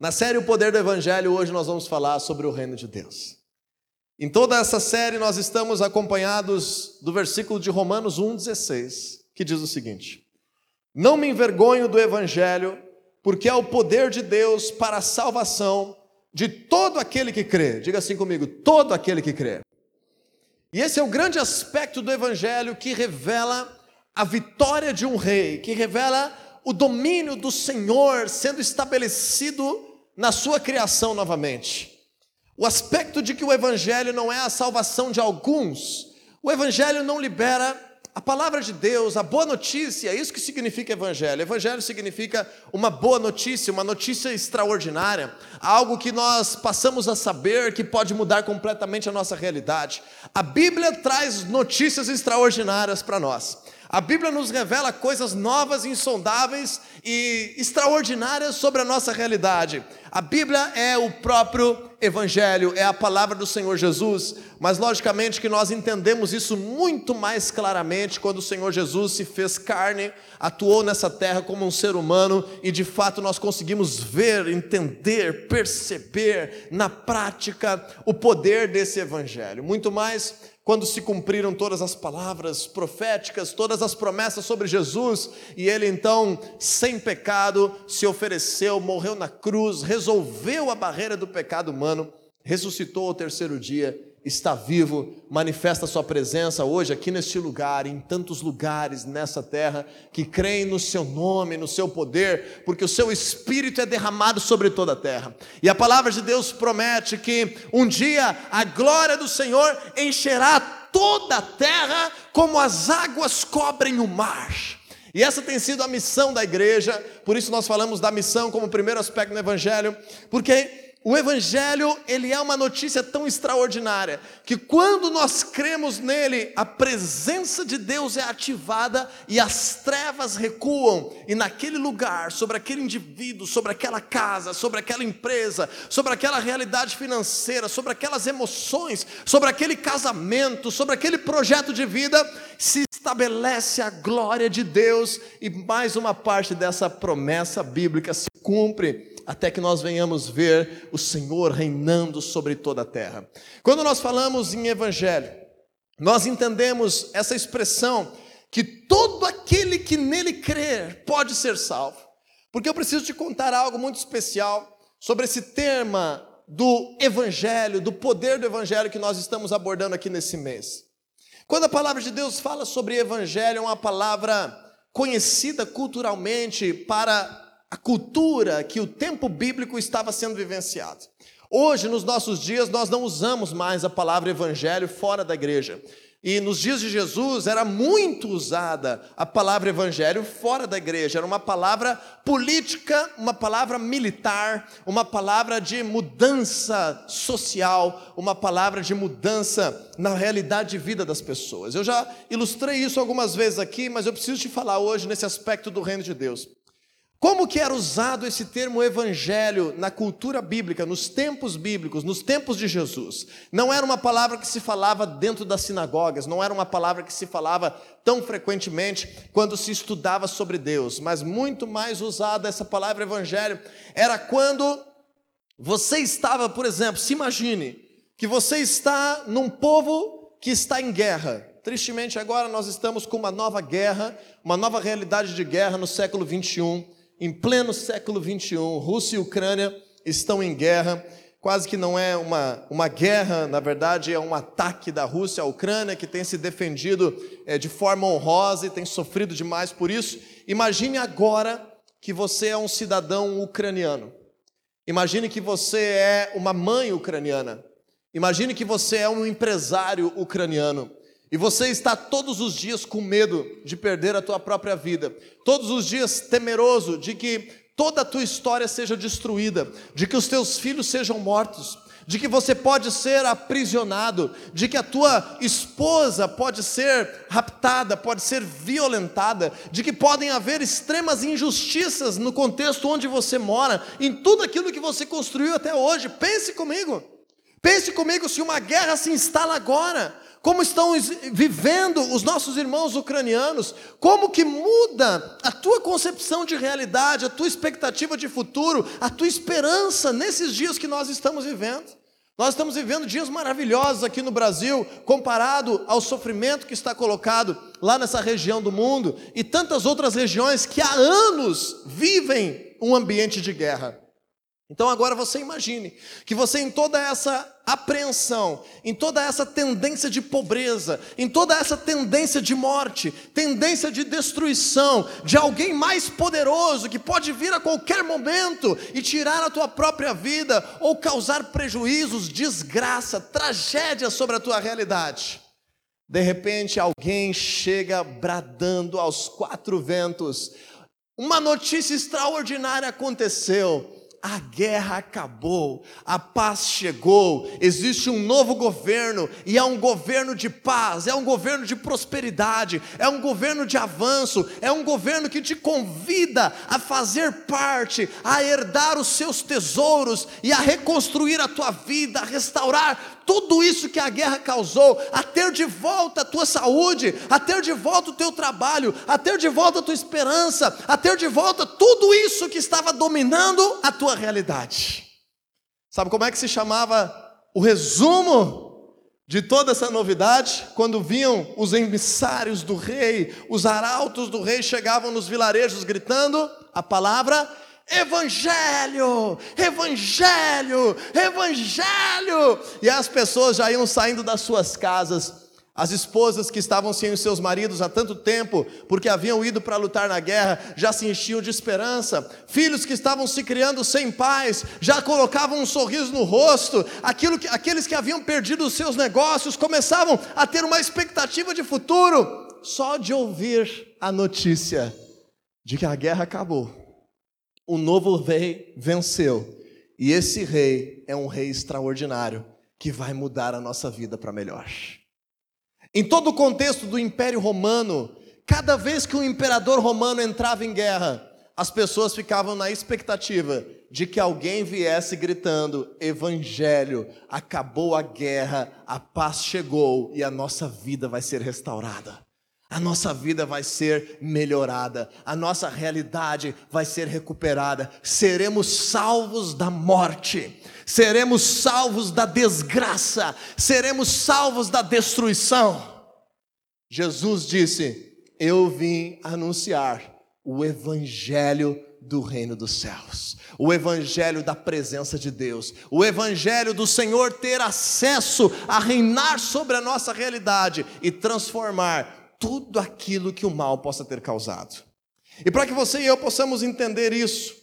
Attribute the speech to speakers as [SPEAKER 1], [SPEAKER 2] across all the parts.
[SPEAKER 1] Na série O Poder do Evangelho, hoje nós vamos falar sobre o reino de Deus. Em toda essa série, nós estamos acompanhados do versículo de Romanos 1,16, que diz o seguinte: Não me envergonho do Evangelho, porque é o poder de Deus para a salvação de todo aquele que crê. Diga assim comigo: todo aquele que crê. E esse é o grande aspecto do Evangelho que revela a vitória de um rei, que revela o domínio do Senhor sendo estabelecido na sua criação novamente. O aspecto de que o Evangelho não é a salvação de alguns, o Evangelho não libera a palavra de Deus, a boa notícia, é isso que significa Evangelho. Evangelho significa uma boa notícia, uma notícia extraordinária, algo que nós passamos a saber que pode mudar completamente a nossa realidade. A Bíblia traz notícias extraordinárias para nós. A Bíblia nos revela coisas novas, insondáveis e extraordinárias sobre a nossa realidade. A Bíblia é o próprio Evangelho, é a palavra do Senhor Jesus, mas logicamente que nós entendemos isso muito mais claramente quando o Senhor Jesus se fez carne, atuou nessa terra como um ser humano e de fato nós conseguimos ver, entender, perceber na prática o poder desse Evangelho. Muito mais quando se cumpriram todas as palavras proféticas, todas as promessas sobre Jesus, e ele então, sem pecado, se ofereceu, morreu na cruz, resolveu a barreira do pecado humano, ressuscitou ao terceiro dia está vivo, manifesta Sua presença hoje aqui neste lugar, em tantos lugares nessa terra, que creem no Seu nome, no Seu poder, porque o Seu Espírito é derramado sobre toda a terra. E a palavra de Deus promete que um dia a glória do Senhor encherá toda a terra como as águas cobrem o mar. E essa tem sido a missão da igreja, por isso nós falamos da missão como primeiro aspecto no Evangelho, porque o evangelho, ele é uma notícia tão extraordinária que quando nós cremos nele, a presença de Deus é ativada e as trevas recuam. E naquele lugar, sobre aquele indivíduo, sobre aquela casa, sobre aquela empresa, sobre aquela realidade financeira, sobre aquelas emoções, sobre aquele casamento, sobre aquele projeto de vida, se estabelece a glória de Deus e mais uma parte dessa promessa bíblica se cumpre até que nós venhamos ver o Senhor reinando sobre toda a terra. Quando nós falamos em evangelho, nós entendemos essa expressão que todo aquele que nele crer pode ser salvo. Porque eu preciso te contar algo muito especial sobre esse tema do evangelho, do poder do evangelho que nós estamos abordando aqui nesse mês. Quando a palavra de Deus fala sobre evangelho, é uma palavra conhecida culturalmente para a cultura que o tempo bíblico estava sendo vivenciado. Hoje, nos nossos dias, nós não usamos mais a palavra evangelho fora da igreja. E nos dias de Jesus era muito usada a palavra evangelho fora da igreja, era uma palavra política, uma palavra militar, uma palavra de mudança social, uma palavra de mudança na realidade de vida das pessoas. Eu já ilustrei isso algumas vezes aqui, mas eu preciso te falar hoje nesse aspecto do reino de Deus. Como que era usado esse termo evangelho na cultura bíblica, nos tempos bíblicos, nos tempos de Jesus? Não era uma palavra que se falava dentro das sinagogas, não era uma palavra que se falava tão frequentemente quando se estudava sobre Deus, mas muito mais usada essa palavra evangelho era quando você estava, por exemplo, se imagine que você está num povo que está em guerra. Tristemente agora nós estamos com uma nova guerra, uma nova realidade de guerra no século 21 em pleno século 21, Rússia e Ucrânia estão em guerra. Quase que não é uma, uma guerra, na verdade, é um ataque da Rússia à Ucrânia, que tem se defendido é, de forma honrosa e tem sofrido demais por isso. Imagine agora que você é um cidadão ucraniano. Imagine que você é uma mãe ucraniana. Imagine que você é um empresário ucraniano. E você está todos os dias com medo de perder a tua própria vida, todos os dias temeroso de que toda a tua história seja destruída, de que os teus filhos sejam mortos, de que você pode ser aprisionado, de que a tua esposa pode ser raptada, pode ser violentada, de que podem haver extremas injustiças no contexto onde você mora, em tudo aquilo que você construiu até hoje. Pense comigo. Pense comigo se uma guerra se instala agora como estão vivendo os nossos irmãos ucranianos, como que muda a tua concepção de realidade, a tua expectativa de futuro, a tua esperança nesses dias que nós estamos vivendo. Nós estamos vivendo dias maravilhosos aqui no Brasil, comparado ao sofrimento que está colocado lá nessa região do mundo e tantas outras regiões que há anos vivem um ambiente de guerra. Então agora você imagine que você em toda essa apreensão, em toda essa tendência de pobreza, em toda essa tendência de morte, tendência de destruição, de alguém mais poderoso que pode vir a qualquer momento e tirar a tua própria vida ou causar prejuízos, desgraça, tragédia sobre a tua realidade. De repente alguém chega bradando aos quatro ventos: uma notícia extraordinária aconteceu a guerra acabou, a paz chegou, existe um novo governo, e é um governo de paz, é um governo de prosperidade, é um governo de avanço, é um governo que te convida a fazer parte, a herdar os seus tesouros e a reconstruir a tua vida, a restaurar tudo isso que a guerra causou, a ter de volta a tua saúde, a ter de volta o teu trabalho, a ter de volta a tua esperança, a ter de volta tudo isso que estava dominando a tua realidade. Sabe como é que se chamava o resumo de toda essa novidade? Quando vinham os emissários do rei, os arautos do rei chegavam nos vilarejos gritando a palavra Evangelho, Evangelho, Evangelho. E as pessoas já iam saindo das suas casas. As esposas que estavam sem os seus maridos há tanto tempo, porque haviam ido para lutar na guerra, já se enchiam de esperança. Filhos que estavam se criando sem pais, já colocavam um sorriso no rosto. Que, aqueles que haviam perdido os seus negócios começavam a ter uma expectativa de futuro, só de ouvir a notícia de que a guerra acabou o novo rei venceu. E esse rei é um rei extraordinário que vai mudar a nossa vida para melhor. Em todo o contexto do Império Romano, cada vez que um imperador romano entrava em guerra, as pessoas ficavam na expectativa de que alguém viesse gritando: Evangelho, acabou a guerra, a paz chegou e a nossa vida vai ser restaurada a nossa vida vai ser melhorada, a nossa realidade vai ser recuperada, seremos salvos da morte, seremos salvos da desgraça, seremos salvos da destruição. Jesus disse: Eu vim anunciar o Evangelho do reino dos céus, o evangelho da presença de Deus, o evangelho do Senhor ter acesso a reinar sobre a nossa realidade e transformar tudo aquilo que o mal possa ter causado. E para que você e eu possamos entender isso,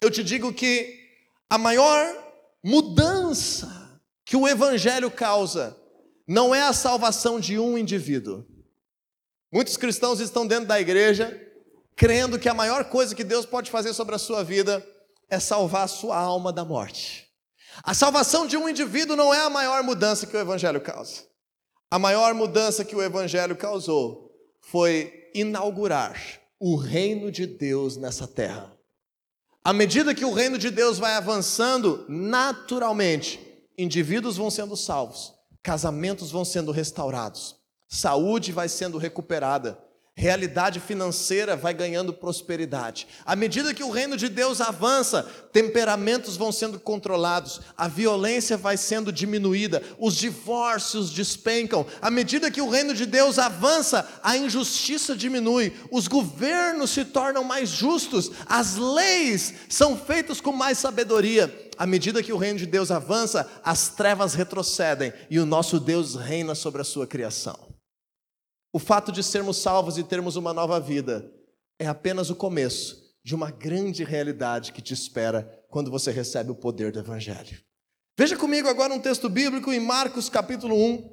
[SPEAKER 1] eu te digo que a maior mudança que o Evangelho causa não é a salvação de um indivíduo. Muitos cristãos estão dentro da igreja crendo que a maior coisa que Deus pode fazer sobre a sua vida é salvar a sua alma da morte. A salvação de um indivíduo não é a maior mudança que o Evangelho causa. A maior mudança que o Evangelho causou foi inaugurar o reino de Deus nessa terra. À medida que o reino de Deus vai avançando, naturalmente, indivíduos vão sendo salvos, casamentos vão sendo restaurados, saúde vai sendo recuperada, realidade financeira vai ganhando prosperidade. À medida que o reino de Deus avança, temperamentos vão sendo controlados, a violência vai sendo diminuída, os divórcios despencam. À medida que o reino de Deus avança, a injustiça diminui, os governos se tornam mais justos, as leis são feitas com mais sabedoria. À medida que o reino de Deus avança, as trevas retrocedem e o nosso Deus reina sobre a sua criação. O fato de sermos salvos e termos uma nova vida é apenas o começo de uma grande realidade que te espera quando você recebe o poder do Evangelho. Veja comigo agora um texto bíblico em Marcos capítulo 1,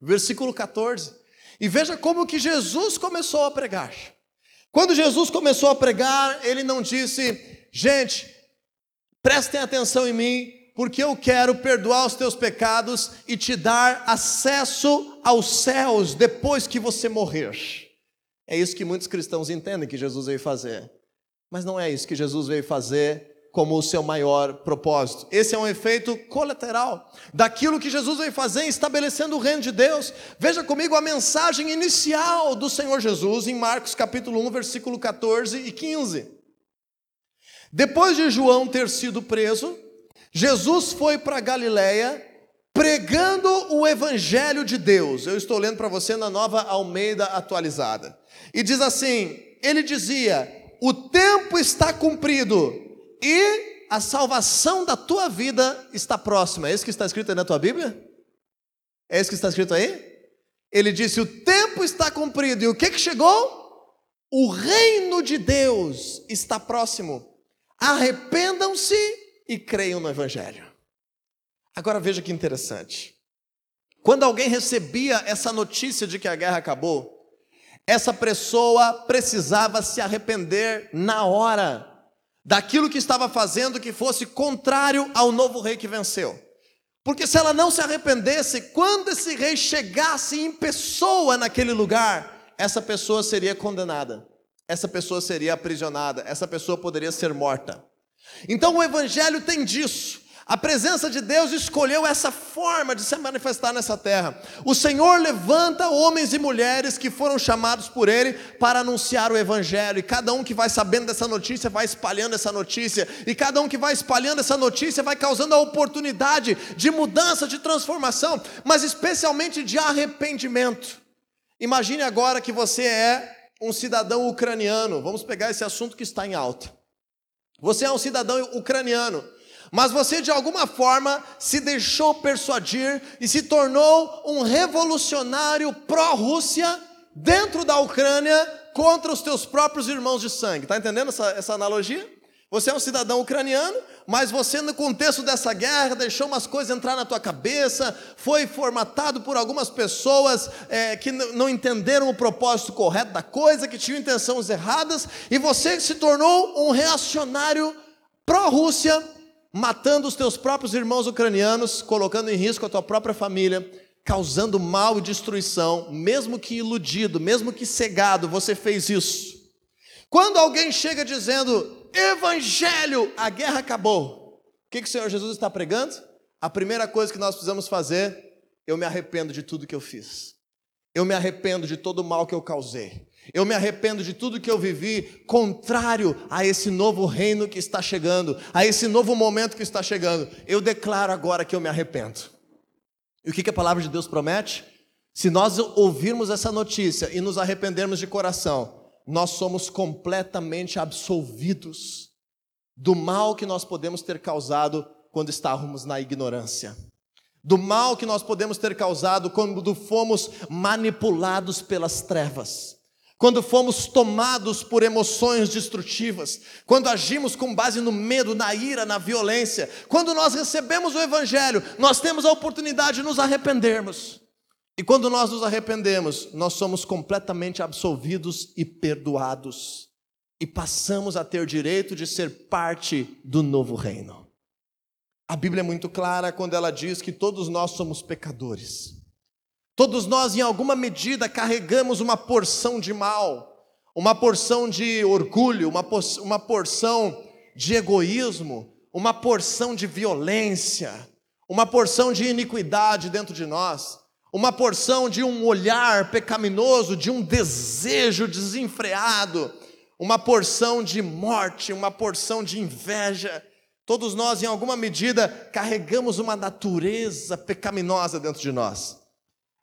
[SPEAKER 1] versículo 14. E veja como que Jesus começou a pregar. Quando Jesus começou a pregar, ele não disse, gente, prestem atenção em mim, porque eu quero perdoar os teus pecados e te dar acesso aos céus depois que você morrer. É isso que muitos cristãos entendem que Jesus veio fazer. Mas não é isso que Jesus veio fazer como o seu maior propósito. Esse é um efeito colateral daquilo que Jesus vem fazer estabelecendo o reino de Deus. Veja comigo a mensagem inicial do Senhor Jesus em Marcos capítulo 1, versículo 14 e 15. Depois de João ter sido preso, Jesus foi para Galiléia pregando o evangelho de Deus. Eu estou lendo para você na Nova Almeida atualizada. E diz assim: ele dizia: "O tempo está cumprido e a salvação da tua vida está próxima. É isso que está escrito aí na tua Bíblia? É isso que está escrito aí? Ele disse: O tempo está cumprido. E o que, que chegou? O reino de Deus está próximo. Arrependam-se e creiam no Evangelho. Agora veja que interessante. Quando alguém recebia essa notícia de que a guerra acabou, essa pessoa precisava se arrepender na hora daquilo que estava fazendo que fosse contrário ao novo rei que venceu. Porque se ela não se arrependesse, quando esse rei chegasse em pessoa naquele lugar, essa pessoa seria condenada, essa pessoa seria aprisionada, essa pessoa poderia ser morta. Então o evangelho tem disso. A presença de Deus escolheu essa forma de se manifestar nessa terra. O Senhor levanta homens e mulheres que foram chamados por Ele para anunciar o Evangelho, e cada um que vai sabendo dessa notícia vai espalhando essa notícia, e cada um que vai espalhando essa notícia vai causando a oportunidade de mudança, de transformação, mas especialmente de arrependimento. Imagine agora que você é um cidadão ucraniano, vamos pegar esse assunto que está em alta. Você é um cidadão ucraniano mas você de alguma forma se deixou persuadir e se tornou um revolucionário pró-Rússia dentro da Ucrânia contra os teus próprios irmãos de sangue. Está entendendo essa, essa analogia? Você é um cidadão ucraniano, mas você, no contexto dessa guerra, deixou umas coisas entrar na tua cabeça, foi formatado por algumas pessoas é, que não entenderam o propósito correto da coisa, que tinham intenções erradas, e você se tornou um reacionário pró-Rússia matando os teus próprios irmãos ucranianos, colocando em risco a tua própria família, causando mal e destruição, mesmo que iludido, mesmo que cegado, você fez isso. Quando alguém chega dizendo, Evangelho, a guerra acabou, o que, que o Senhor Jesus está pregando? A primeira coisa que nós precisamos fazer, eu me arrependo de tudo que eu fiz, eu me arrependo de todo o mal que eu causei, eu me arrependo de tudo que eu vivi contrário a esse novo reino que está chegando, a esse novo momento que está chegando. Eu declaro agora que eu me arrependo. E o que a palavra de Deus promete? Se nós ouvirmos essa notícia e nos arrependermos de coração, nós somos completamente absolvidos do mal que nós podemos ter causado quando estávamos na ignorância. Do mal que nós podemos ter causado quando fomos manipulados pelas trevas quando fomos tomados por emoções destrutivas, quando agimos com base no medo, na ira, na violência, quando nós recebemos o Evangelho, nós temos a oportunidade de nos arrependermos. E quando nós nos arrependemos, nós somos completamente absolvidos e perdoados, e passamos a ter direito de ser parte do novo reino. A Bíblia é muito clara quando ela diz que todos nós somos pecadores. Todos nós, em alguma medida, carregamos uma porção de mal, uma porção de orgulho, uma, uma porção de egoísmo, uma porção de violência, uma porção de iniquidade dentro de nós, uma porção de um olhar pecaminoso, de um desejo desenfreado, uma porção de morte, uma porção de inveja. Todos nós, em alguma medida, carregamos uma natureza pecaminosa dentro de nós.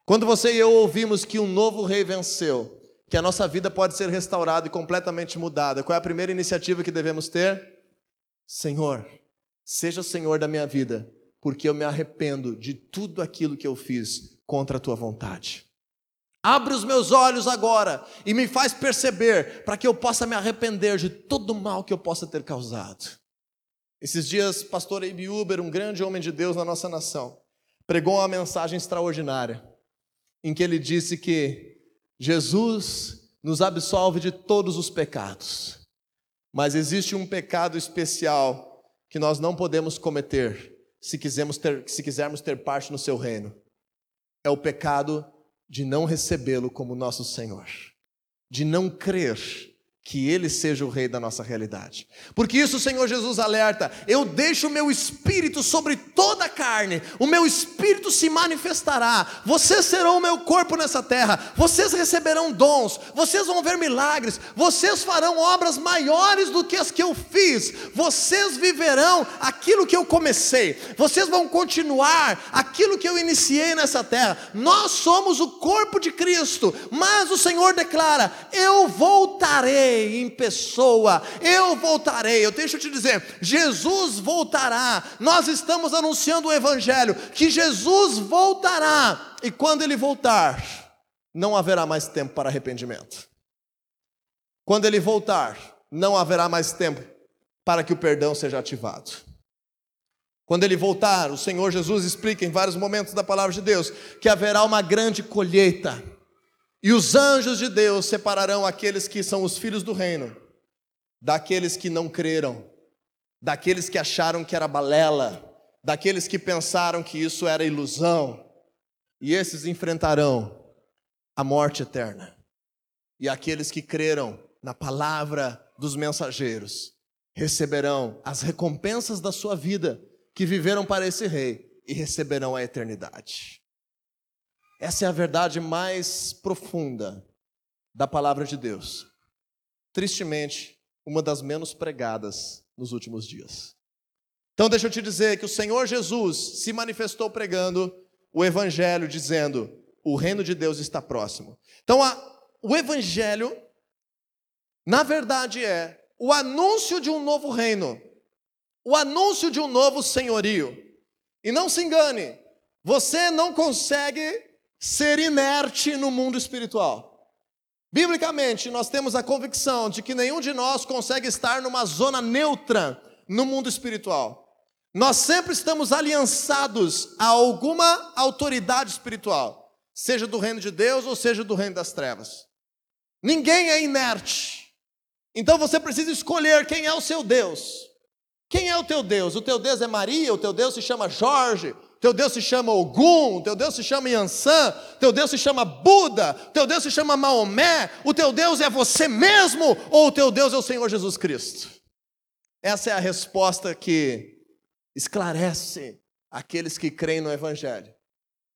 [SPEAKER 1] Quando você e eu ouvimos que um novo rei venceu, que a nossa vida pode ser restaurada e completamente mudada, qual é a primeira iniciativa que devemos ter? Senhor, seja o Senhor da minha vida, porque eu me arrependo de tudo aquilo que eu fiz contra a tua vontade. Abre os meus olhos agora e me faz perceber para que eu possa me arrepender de todo o mal que eu possa ter causado. Esses dias, pastor Abe Uber, um grande homem de Deus na nossa nação, pregou uma mensagem extraordinária em que ele disse que Jesus nos absolve de todos os pecados, mas existe um pecado especial que nós não podemos cometer se quisermos ter, se quisermos ter parte no seu reino. É o pecado de não recebê-lo como nosso Senhor, de não crer que Ele seja o Rei da nossa realidade. Porque isso o Senhor Jesus alerta: eu deixo o meu espírito sobre toda a carne, o meu espírito se manifestará, vocês serão o meu corpo nessa terra, vocês receberão dons, vocês vão ver milagres, vocês farão obras maiores do que as que eu fiz, vocês viverão aquilo que eu comecei, vocês vão continuar aquilo que eu iniciei nessa terra. Nós somos o corpo de Cristo, mas o Senhor declara: eu voltarei voltarei em pessoa, eu voltarei. Eu deixo te dizer, Jesus voltará. Nós estamos anunciando o Evangelho, que Jesus voltará, e quando ele voltar, não haverá mais tempo para arrependimento. Quando ele voltar, não haverá mais tempo para que o perdão seja ativado. Quando ele voltar, o Senhor Jesus explica em vários momentos da palavra de Deus que haverá uma grande colheita e os anjos de Deus separarão aqueles que são os filhos do reino daqueles que não creram, daqueles que acharam que era balela, daqueles que pensaram que isso era ilusão. E esses enfrentarão a morte eterna. E aqueles que creram na palavra dos mensageiros receberão as recompensas da sua vida que viveram para esse rei e receberão a eternidade. Essa é a verdade mais profunda da palavra de Deus. Tristemente, uma das menos pregadas nos últimos dias. Então, deixa eu te dizer que o Senhor Jesus se manifestou pregando o Evangelho, dizendo: o reino de Deus está próximo. Então, a, o Evangelho, na verdade, é o anúncio de um novo reino, o anúncio de um novo senhorio. E não se engane, você não consegue ser inerte no mundo espiritual. Biblicamente, nós temos a convicção de que nenhum de nós consegue estar numa zona neutra no mundo espiritual. Nós sempre estamos aliançados a alguma autoridade espiritual, seja do reino de Deus ou seja do reino das trevas. Ninguém é inerte. Então você precisa escolher quem é o seu Deus. Quem é o teu Deus? O teu Deus é Maria, o teu Deus se chama Jorge, teu Deus se chama Ogum, teu Deus se chama Yansan, teu Deus se chama Buda, teu Deus se chama Maomé, o teu Deus é você mesmo ou o teu Deus é o Senhor Jesus Cristo? Essa é a resposta que esclarece aqueles que creem no Evangelho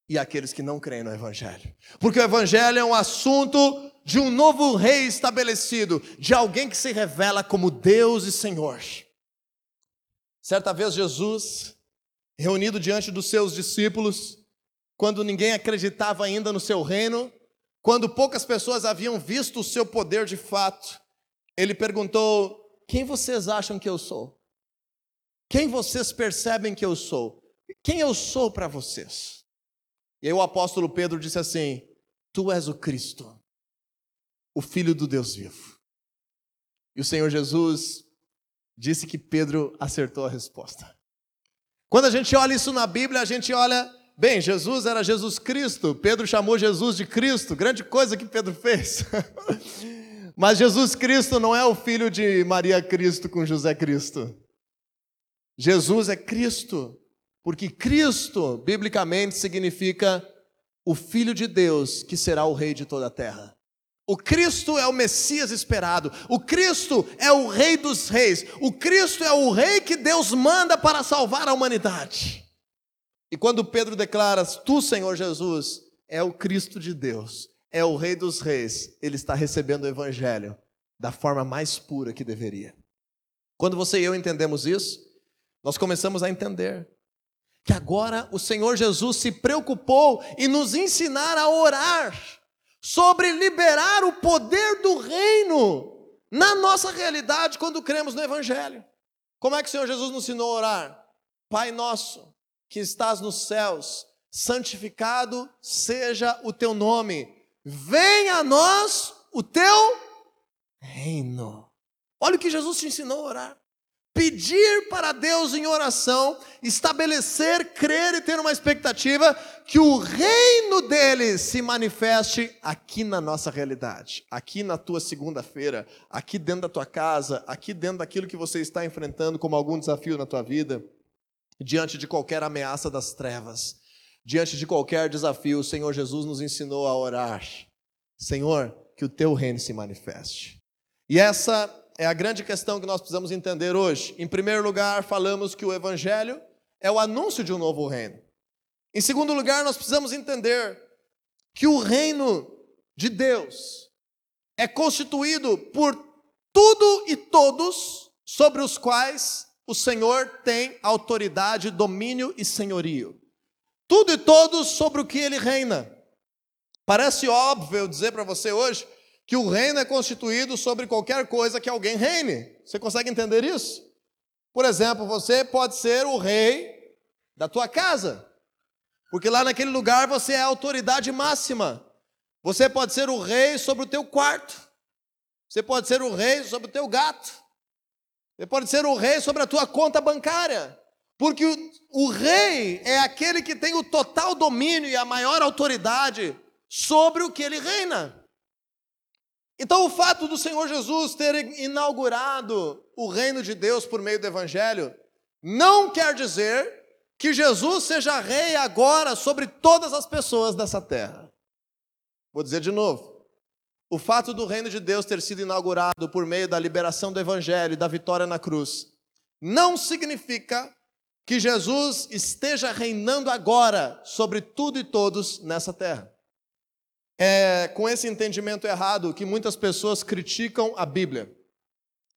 [SPEAKER 1] e aqueles que não creem no Evangelho. Porque o Evangelho é um assunto de um novo rei estabelecido, de alguém que se revela como Deus e Senhor. Certa vez Jesus reunido diante dos seus discípulos, quando ninguém acreditava ainda no seu reino, quando poucas pessoas haviam visto o seu poder de fato, ele perguntou: Quem vocês acham que eu sou? Quem vocês percebem que eu sou? Quem eu sou para vocês? E aí o apóstolo Pedro disse assim: Tu és o Cristo, o Filho do Deus vivo. E o Senhor Jesus disse que Pedro acertou a resposta. Quando a gente olha isso na Bíblia, a gente olha, bem, Jesus era Jesus Cristo, Pedro chamou Jesus de Cristo, grande coisa que Pedro fez. Mas Jesus Cristo não é o filho de Maria Cristo com José Cristo. Jesus é Cristo, porque Cristo, biblicamente, significa o Filho de Deus que será o Rei de toda a terra. O Cristo é o Messias esperado. O Cristo é o Rei dos Reis. O Cristo é o Rei que Deus manda para salvar a humanidade. E quando Pedro declara: Tu, Senhor Jesus, é o Cristo de Deus, é o Rei dos Reis, ele está recebendo o Evangelho da forma mais pura que deveria. Quando você e eu entendemos isso, nós começamos a entender que agora o Senhor Jesus se preocupou em nos ensinar a orar sobre liberar o poder do reino na nossa realidade quando cremos no Evangelho. Como é que o Senhor Jesus nos ensinou a orar? Pai nosso, que estás nos céus, santificado seja o teu nome, venha a nós o teu reino. Olha o que Jesus te ensinou a orar pedir para Deus em oração, estabelecer, crer e ter uma expectativa que o reino dele se manifeste aqui na nossa realidade, aqui na tua segunda-feira, aqui dentro da tua casa, aqui dentro daquilo que você está enfrentando como algum desafio na tua vida, diante de qualquer ameaça das trevas, diante de qualquer desafio, o Senhor Jesus nos ensinou a orar. Senhor, que o teu reino se manifeste. E essa é a grande questão que nós precisamos entender hoje. Em primeiro lugar, falamos que o Evangelho é o anúncio de um novo reino. Em segundo lugar, nós precisamos entender que o reino de Deus é constituído por tudo e todos sobre os quais o Senhor tem autoridade, domínio e senhorio. Tudo e todos sobre o que ele reina. Parece óbvio eu dizer para você hoje que o reino é constituído sobre qualquer coisa que alguém reine. Você consegue entender isso? Por exemplo, você pode ser o rei da tua casa, porque lá naquele lugar você é a autoridade máxima. Você pode ser o rei sobre o teu quarto. Você pode ser o rei sobre o teu gato. Você pode ser o rei sobre a tua conta bancária. Porque o, o rei é aquele que tem o total domínio e a maior autoridade sobre o que ele reina. Então, o fato do Senhor Jesus ter inaugurado o reino de Deus por meio do Evangelho, não quer dizer que Jesus seja rei agora sobre todas as pessoas dessa terra. Vou dizer de novo. O fato do reino de Deus ter sido inaugurado por meio da liberação do Evangelho e da vitória na cruz, não significa que Jesus esteja reinando agora sobre tudo e todos nessa terra. É com esse entendimento errado que muitas pessoas criticam a Bíblia,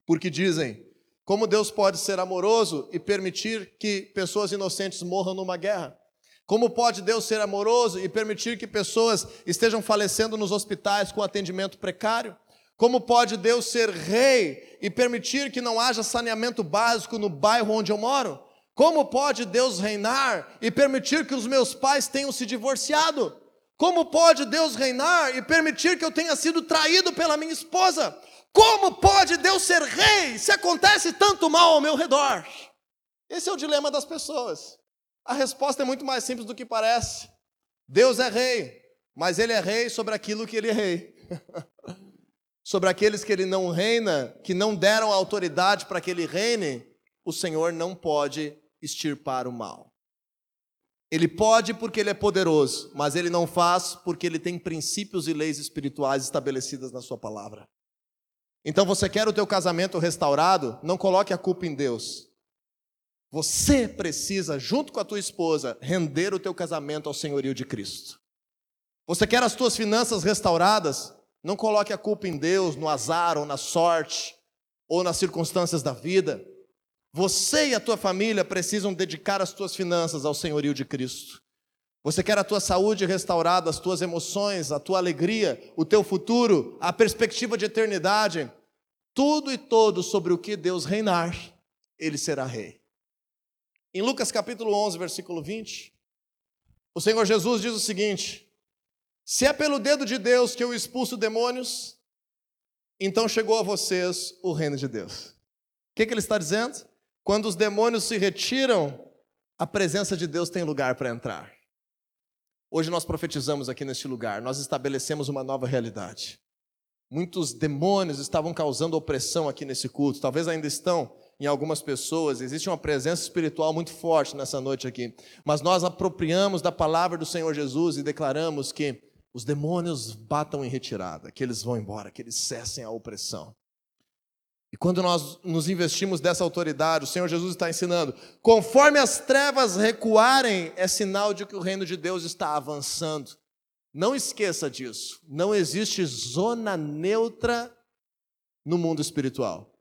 [SPEAKER 1] porque dizem: como Deus pode ser amoroso e permitir que pessoas inocentes morram numa guerra? Como pode Deus ser amoroso e permitir que pessoas estejam falecendo nos hospitais com atendimento precário? Como pode Deus ser rei e permitir que não haja saneamento básico no bairro onde eu moro? Como pode Deus reinar e permitir que os meus pais tenham se divorciado? Como pode Deus reinar e permitir que eu tenha sido traído pela minha esposa? Como pode Deus ser rei se acontece tanto mal ao meu redor? Esse é o dilema das pessoas. A resposta é muito mais simples do que parece. Deus é rei, mas ele é rei sobre aquilo que ele é rei. sobre aqueles que ele não reina, que não deram autoridade para que ele reine, o Senhor não pode extirpar o mal. Ele pode porque ele é poderoso, mas ele não faz porque ele tem princípios e leis espirituais estabelecidas na sua palavra. Então você quer o teu casamento restaurado? Não coloque a culpa em Deus. Você precisa, junto com a tua esposa, render o teu casamento ao senhorio de Cristo. Você quer as tuas finanças restauradas? Não coloque a culpa em Deus, no azar ou na sorte ou nas circunstâncias da vida. Você e a tua família precisam dedicar as tuas finanças ao senhorio de Cristo. Você quer a tua saúde restaurada, as tuas emoções, a tua alegria, o teu futuro, a perspectiva de eternidade, tudo e todo sobre o que Deus reinar, ele será rei. Em Lucas capítulo 11, versículo 20, o Senhor Jesus diz o seguinte: Se é pelo dedo de Deus que eu expulso demônios, então chegou a vocês o reino de Deus. O que, que ele está dizendo? Quando os demônios se retiram, a presença de Deus tem lugar para entrar. Hoje nós profetizamos aqui neste lugar, nós estabelecemos uma nova realidade. Muitos demônios estavam causando opressão aqui nesse culto, talvez ainda estão em algumas pessoas, existe uma presença espiritual muito forte nessa noite aqui. Mas nós apropriamos da palavra do Senhor Jesus e declaramos que os demônios batam em retirada, que eles vão embora, que eles cessem a opressão. E quando nós nos investimos dessa autoridade, o Senhor Jesus está ensinando: conforme as trevas recuarem, é sinal de que o reino de Deus está avançando. Não esqueça disso. Não existe zona neutra no mundo espiritual.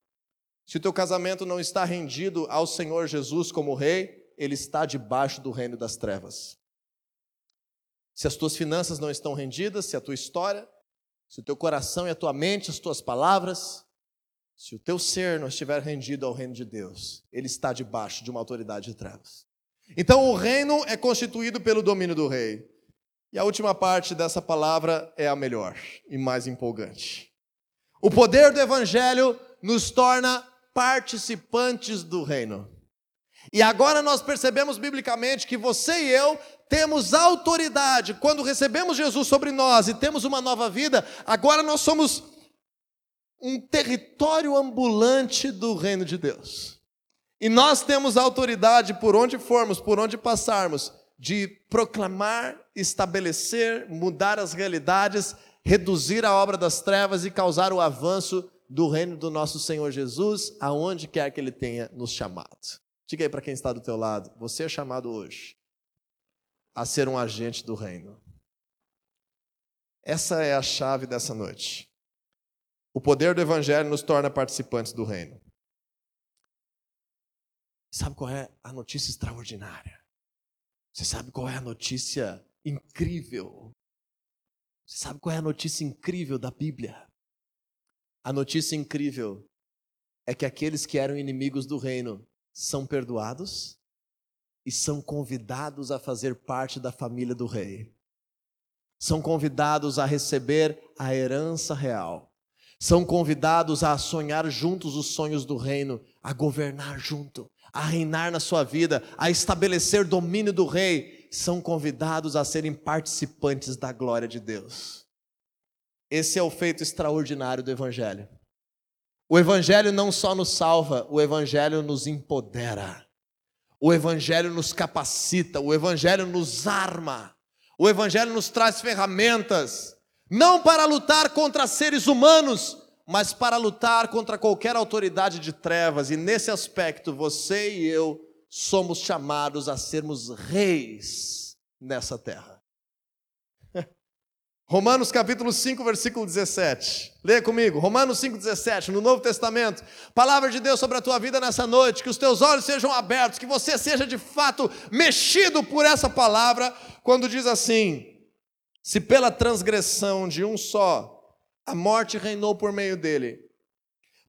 [SPEAKER 1] Se o teu casamento não está rendido ao Senhor Jesus como rei, ele está debaixo do reino das trevas. Se as tuas finanças não estão rendidas, se a tua história, se o teu coração e a tua mente, as tuas palavras, se o teu ser não estiver rendido ao reino de Deus, ele está debaixo de uma autoridade de trevas. Então o reino é constituído pelo domínio do rei. E a última parte dessa palavra é a melhor e mais empolgante. O poder do evangelho nos torna participantes do reino. E agora nós percebemos biblicamente que você e eu temos autoridade. Quando recebemos Jesus sobre nós e temos uma nova vida, agora nós somos um território ambulante do reino de Deus. E nós temos autoridade por onde formos, por onde passarmos, de proclamar, estabelecer, mudar as realidades, reduzir a obra das trevas e causar o avanço do reino do nosso Senhor Jesus, aonde quer que Ele tenha nos chamado. Diga aí para quem está do teu lado, você é chamado hoje a ser um agente do reino. Essa é a chave dessa noite. O poder do Evangelho nos torna participantes do reino. Sabe qual é a notícia extraordinária? Você sabe qual é a notícia incrível? Você sabe qual é a notícia incrível da Bíblia? A notícia incrível é que aqueles que eram inimigos do reino são perdoados e são convidados a fazer parte da família do rei. São convidados a receber a herança real. São convidados a sonhar juntos os sonhos do reino, a governar junto, a reinar na sua vida, a estabelecer domínio do rei. São convidados a serem participantes da glória de Deus. Esse é o feito extraordinário do Evangelho. O Evangelho não só nos salva, o Evangelho nos empodera. O Evangelho nos capacita, o Evangelho nos arma, o Evangelho nos traz ferramentas, não para lutar contra seres humanos, mas para lutar contra qualquer autoridade de trevas, e nesse aspecto você e eu somos chamados a sermos reis nessa terra. Romanos capítulo 5, versículo 17. Leia comigo. Romanos 5, 17, no Novo Testamento. Palavra de Deus sobre a tua vida nessa noite. Que os teus olhos sejam abertos, que você seja de fato mexido por essa palavra, quando diz assim: Se pela transgressão de um só a morte reinou por meio dele,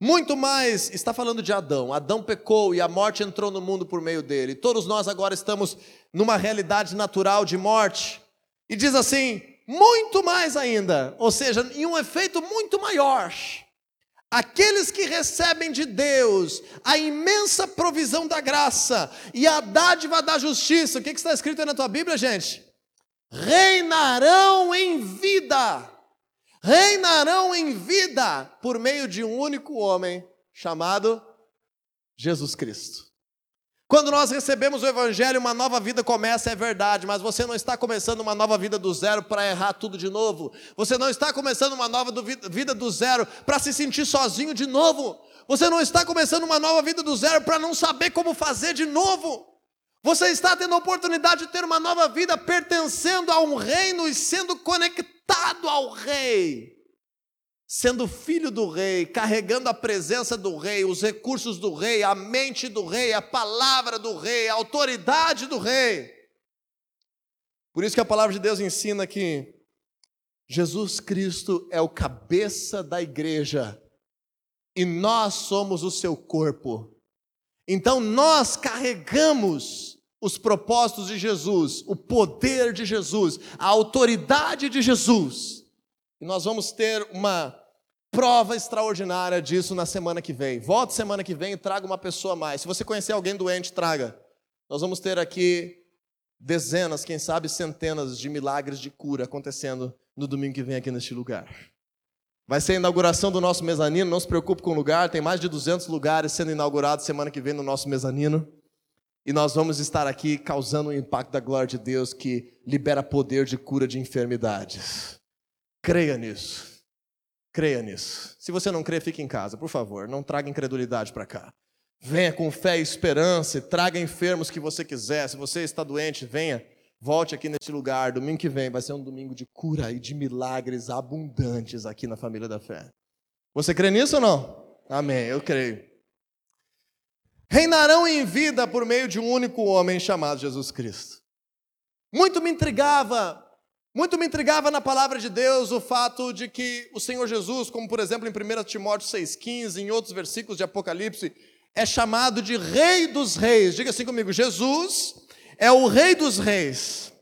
[SPEAKER 1] muito mais, está falando de Adão. Adão pecou e a morte entrou no mundo por meio dele. Todos nós agora estamos numa realidade natural de morte. E diz assim: muito mais ainda, ou seja, em um efeito muito maior. Aqueles que recebem de Deus a imensa provisão da graça e a dádiva da justiça, o que está escrito aí na tua Bíblia, gente? Reinarão em vida, reinarão em vida por meio de um único homem chamado Jesus Cristo. Quando nós recebemos o Evangelho, uma nova vida começa, é verdade, mas você não está começando uma nova vida do zero para errar tudo de novo. Você não está começando uma nova vida do zero para se sentir sozinho de novo. Você não está começando uma nova vida do zero para não saber como fazer de novo. Você está tendo a oportunidade de ter uma nova vida pertencendo a um reino e sendo conectado ao Rei sendo filho do rei, carregando a presença do rei, os recursos do rei, a mente do rei, a palavra do rei, a autoridade do rei. Por isso que a palavra de Deus ensina que Jesus Cristo é o cabeça da igreja e nós somos o seu corpo. Então nós carregamos os propósitos de Jesus, o poder de Jesus, a autoridade de Jesus. E nós vamos ter uma prova extraordinária disso na semana que vem. Volte semana que vem e traga uma pessoa a mais. Se você conhecer alguém doente, traga. Nós vamos ter aqui dezenas, quem sabe centenas de milagres de cura acontecendo no domingo que vem aqui neste lugar. Vai ser a inauguração do nosso mezanino, não se preocupe com o lugar, tem mais de 200 lugares sendo inaugurados semana que vem no nosso mezanino. E nós vamos estar aqui causando um impacto da glória de Deus que libera poder de cura de enfermidades. Creia nisso. Creia nisso. Se você não crê, fique em casa, por favor. Não traga incredulidade para cá. Venha com fé e esperança e traga enfermos que você quiser. Se você está doente, venha. Volte aqui neste lugar. Domingo que vem vai ser um domingo de cura e de milagres abundantes aqui na família da fé. Você crê nisso ou não? Amém, eu creio. Reinarão em vida por meio de um único homem chamado Jesus Cristo. Muito me intrigava muito me intrigava na palavra de Deus o fato de que o Senhor Jesus, como por exemplo em 1 Timóteo 6,15, em outros versículos de Apocalipse, é chamado de Rei dos Reis. Diga assim comigo: Jesus é o Rei dos Reis.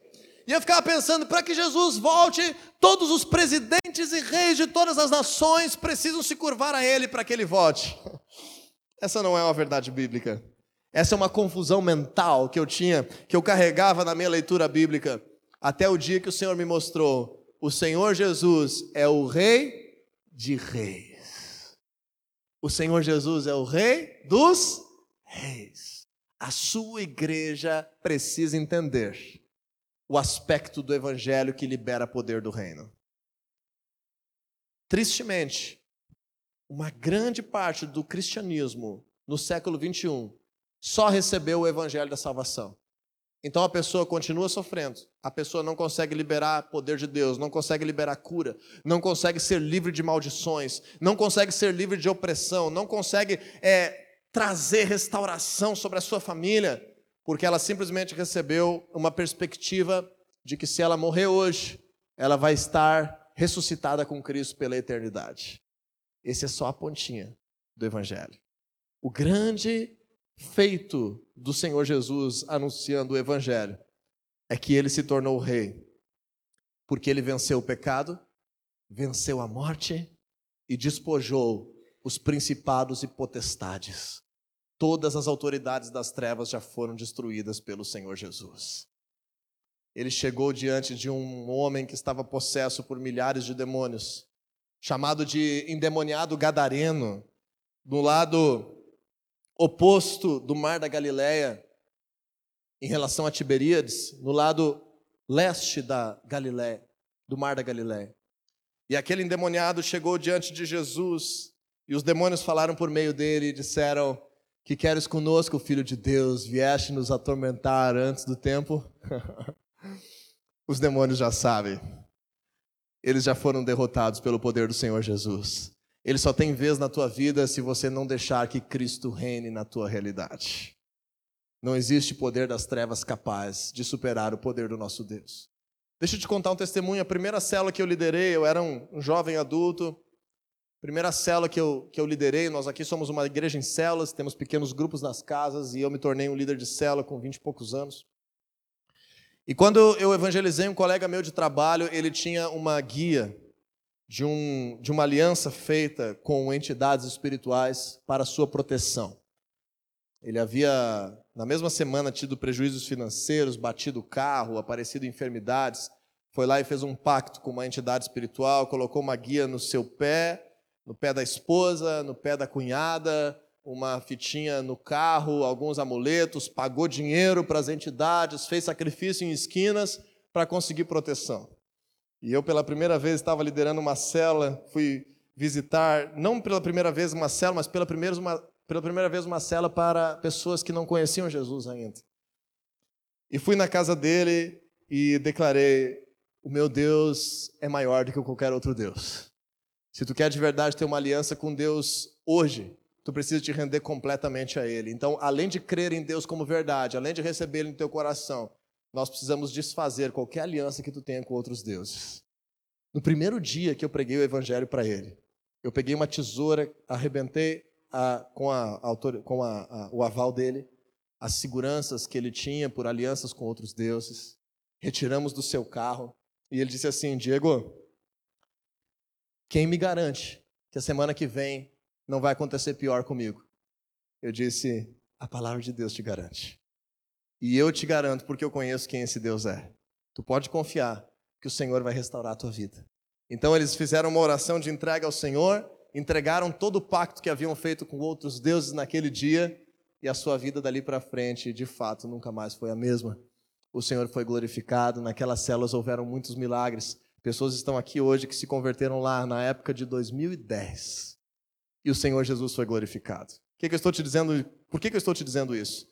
[SPEAKER 1] E eu ficava pensando, para que Jesus volte, todos os presidentes e reis de todas as nações precisam se curvar a Ele para que Ele volte. Essa não é uma verdade bíblica. Essa é uma confusão mental que eu tinha, que eu carregava na minha leitura bíblica até o dia que o Senhor me mostrou: o Senhor Jesus é o Rei de Reis. O Senhor Jesus é o Rei dos Reis. A sua igreja precisa entender o aspecto do Evangelho que libera poder do reino. Tristemente, uma grande parte do cristianismo no século 21 só recebeu o evangelho da salvação. Então a pessoa continua sofrendo, a pessoa não consegue liberar poder de Deus, não consegue liberar cura, não consegue ser livre de maldições, não consegue ser livre de opressão, não consegue é, trazer restauração sobre a sua família, porque ela simplesmente recebeu uma perspectiva de que se ela morrer hoje, ela vai estar ressuscitada com Cristo pela eternidade. Esse é só a pontinha do Evangelho. O grande feito do Senhor Jesus anunciando o Evangelho é que ele se tornou rei, porque ele venceu o pecado, venceu a morte e despojou os principados e potestades. Todas as autoridades das trevas já foram destruídas pelo Senhor Jesus ele chegou diante de um homem que estava possesso por milhares de demônios, chamado de endemoniado gadareno, do lado oposto do mar da Galileia, em relação a Tiberíades, no lado leste da Galileia, do mar da Galileia. E aquele endemoniado chegou diante de Jesus, e os demônios falaram por meio dele e disseram: Que queres conosco, filho de Deus? Vieste nos atormentar antes do tempo? Os demônios já sabem. Eles já foram derrotados pelo poder do Senhor Jesus. Ele só tem vez na tua vida se você não deixar que Cristo reine na tua realidade. Não existe poder das trevas capaz de superar o poder do nosso Deus. Deixa eu te contar um testemunho. A primeira célula que eu liderei, eu era um, jovem adulto. Primeira célula que eu, que eu liderei, nós aqui somos uma igreja em células, temos pequenos grupos nas casas, e eu me tornei um líder de célula com 20 e poucos anos. E quando eu evangelizei um colega meu de trabalho, ele tinha uma guia de, um, de uma aliança feita com entidades espirituais para sua proteção. Ele havia, na mesma semana, tido prejuízos financeiros, batido o carro, aparecido enfermidades. Foi lá e fez um pacto com uma entidade espiritual, colocou uma guia no seu pé, no pé da esposa, no pé da cunhada, uma fitinha no carro, alguns amuletos, pagou dinheiro para as entidades, fez sacrifício em esquinas para conseguir proteção. E eu, pela primeira vez, estava liderando uma cela, fui visitar, não pela primeira vez uma cela, mas pela primeira, uma, pela primeira vez uma cela para pessoas que não conheciam Jesus ainda. E fui na casa dele e declarei: O meu Deus é maior do que qualquer outro Deus. Se tu quer de verdade ter uma aliança com Deus hoje, tu precisa te render completamente a Ele. Então, além de crer em Deus como verdade, além de receber Ele no teu coração, nós precisamos desfazer qualquer aliança que tu tenha com outros deuses. No primeiro dia que eu preguei o Evangelho para ele, eu peguei uma tesoura, arrebentei a, com, a, com a, o aval dele, as seguranças que ele tinha por alianças com outros deuses, retiramos do seu carro, e ele disse assim: Diego, quem me garante que a semana que vem não vai acontecer pior comigo. Eu disse: a palavra de Deus te garante. E eu te garanto, porque eu conheço quem esse Deus é. Tu pode confiar que o Senhor vai restaurar a tua vida. Então eles fizeram uma oração de entrega ao Senhor, entregaram todo o pacto que haviam feito com outros deuses naquele dia, e a sua vida dali para frente, de fato, nunca mais foi a mesma. O Senhor foi glorificado, naquelas células houveram muitos milagres. Pessoas estão aqui hoje que se converteram lá na época de 2010 e o Senhor Jesus foi glorificado. O que, que eu estou te dizendo? Por que, que eu estou te dizendo isso?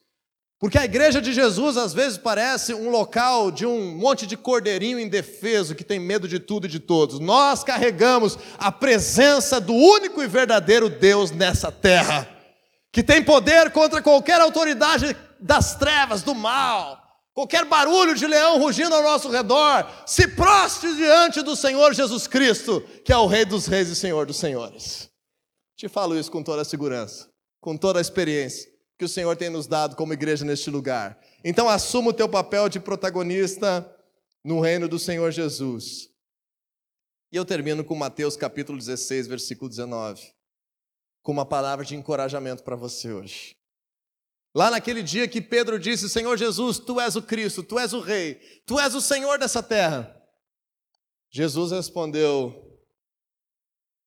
[SPEAKER 1] Porque a igreja de Jesus às vezes parece um local de um monte de cordeirinho indefeso que tem medo de tudo e de todos. Nós carregamos a presença do único e verdadeiro Deus nessa terra, que tem poder contra qualquer autoridade das trevas, do mal, qualquer barulho de leão rugindo ao nosso redor. Se prostre diante do Senhor Jesus Cristo, que é o Rei dos Reis e Senhor dos Senhores. Te falo isso com toda a segurança, com toda a experiência que o Senhor tem nos dado como igreja neste lugar. Então, assuma o teu papel de protagonista no reino do Senhor Jesus. E eu termino com Mateus capítulo 16, versículo 19, com uma palavra de encorajamento para você hoje. Lá naquele dia que Pedro disse: Senhor Jesus, tu és o Cristo, tu és o Rei, tu és o Senhor dessa terra. Jesus respondeu: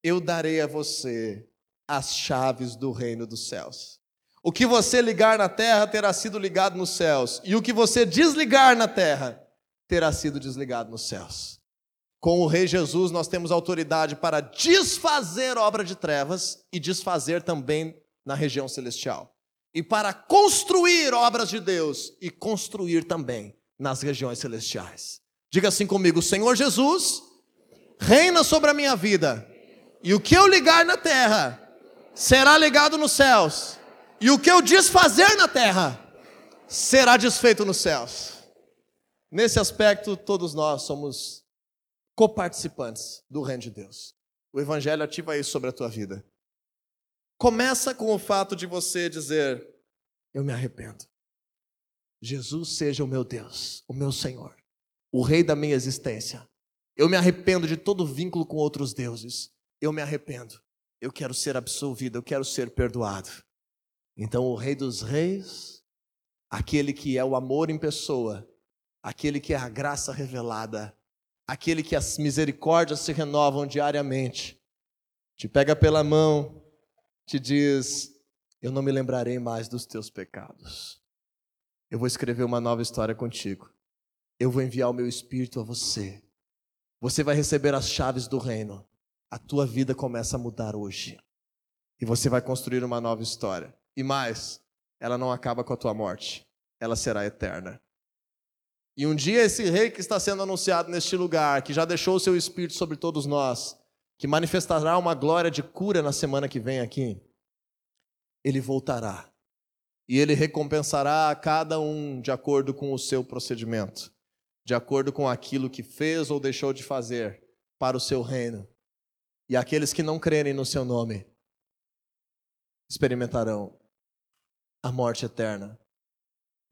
[SPEAKER 1] Eu darei a você as chaves do reino dos céus. O que você ligar na terra terá sido ligado nos céus, e o que você desligar na terra terá sido desligado nos céus. Com o Rei Jesus, nós temos autoridade para desfazer obra de trevas e desfazer também na região celestial. E para construir obras de Deus e construir também nas regiões celestiais. Diga assim comigo: Senhor Jesus, reina sobre a minha vida, e o que eu ligar na terra será ligado nos céus, e o que eu desfazer na terra será desfeito nos céus. Nesse aspecto, todos nós somos coparticipantes do reino de Deus. O Evangelho ativa isso sobre a tua vida. Começa com o fato de você dizer: Eu me arrependo. Jesus seja o meu Deus, o meu Senhor, o Rei da minha existência. Eu me arrependo de todo vínculo com outros deuses. Eu me arrependo. Eu quero ser absolvido, eu quero ser perdoado. Então, o Rei dos Reis, aquele que é o amor em pessoa, aquele que é a graça revelada, aquele que as misericórdias se renovam diariamente, te pega pela mão, te diz: Eu não me lembrarei mais dos teus pecados. Eu vou escrever uma nova história contigo. Eu vou enviar o meu espírito a você. Você vai receber as chaves do reino. A tua vida começa a mudar hoje. E você vai construir uma nova história. E mais, ela não acaba com a tua morte. Ela será eterna. E um dia esse rei que está sendo anunciado neste lugar, que já deixou o seu espírito sobre todos nós, que manifestará uma glória de cura na semana que vem aqui, ele voltará e ele recompensará a cada um de acordo com o seu procedimento, de acordo com aquilo que fez ou deixou de fazer para o seu reino. E aqueles que não crerem no seu nome experimentarão a morte eterna,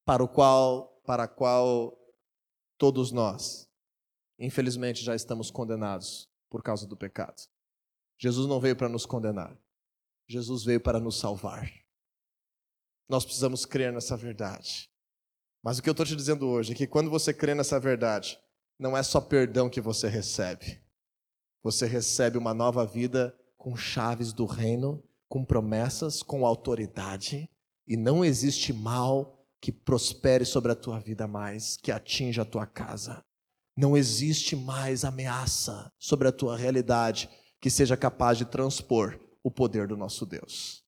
[SPEAKER 1] para o qual para a qual todos nós infelizmente já estamos condenados por causa do pecado. Jesus não veio para nos condenar. Jesus veio para nos salvar. Nós precisamos crer nessa verdade. Mas o que eu estou te dizendo hoje é que quando você crê nessa verdade, não é só perdão que você recebe. Você recebe uma nova vida com chaves do reino, com promessas, com autoridade, e não existe mal que prospere sobre a tua vida mais, que atinja a tua casa. Não existe mais ameaça sobre a tua realidade que seja capaz de transpor o poder do nosso Deus.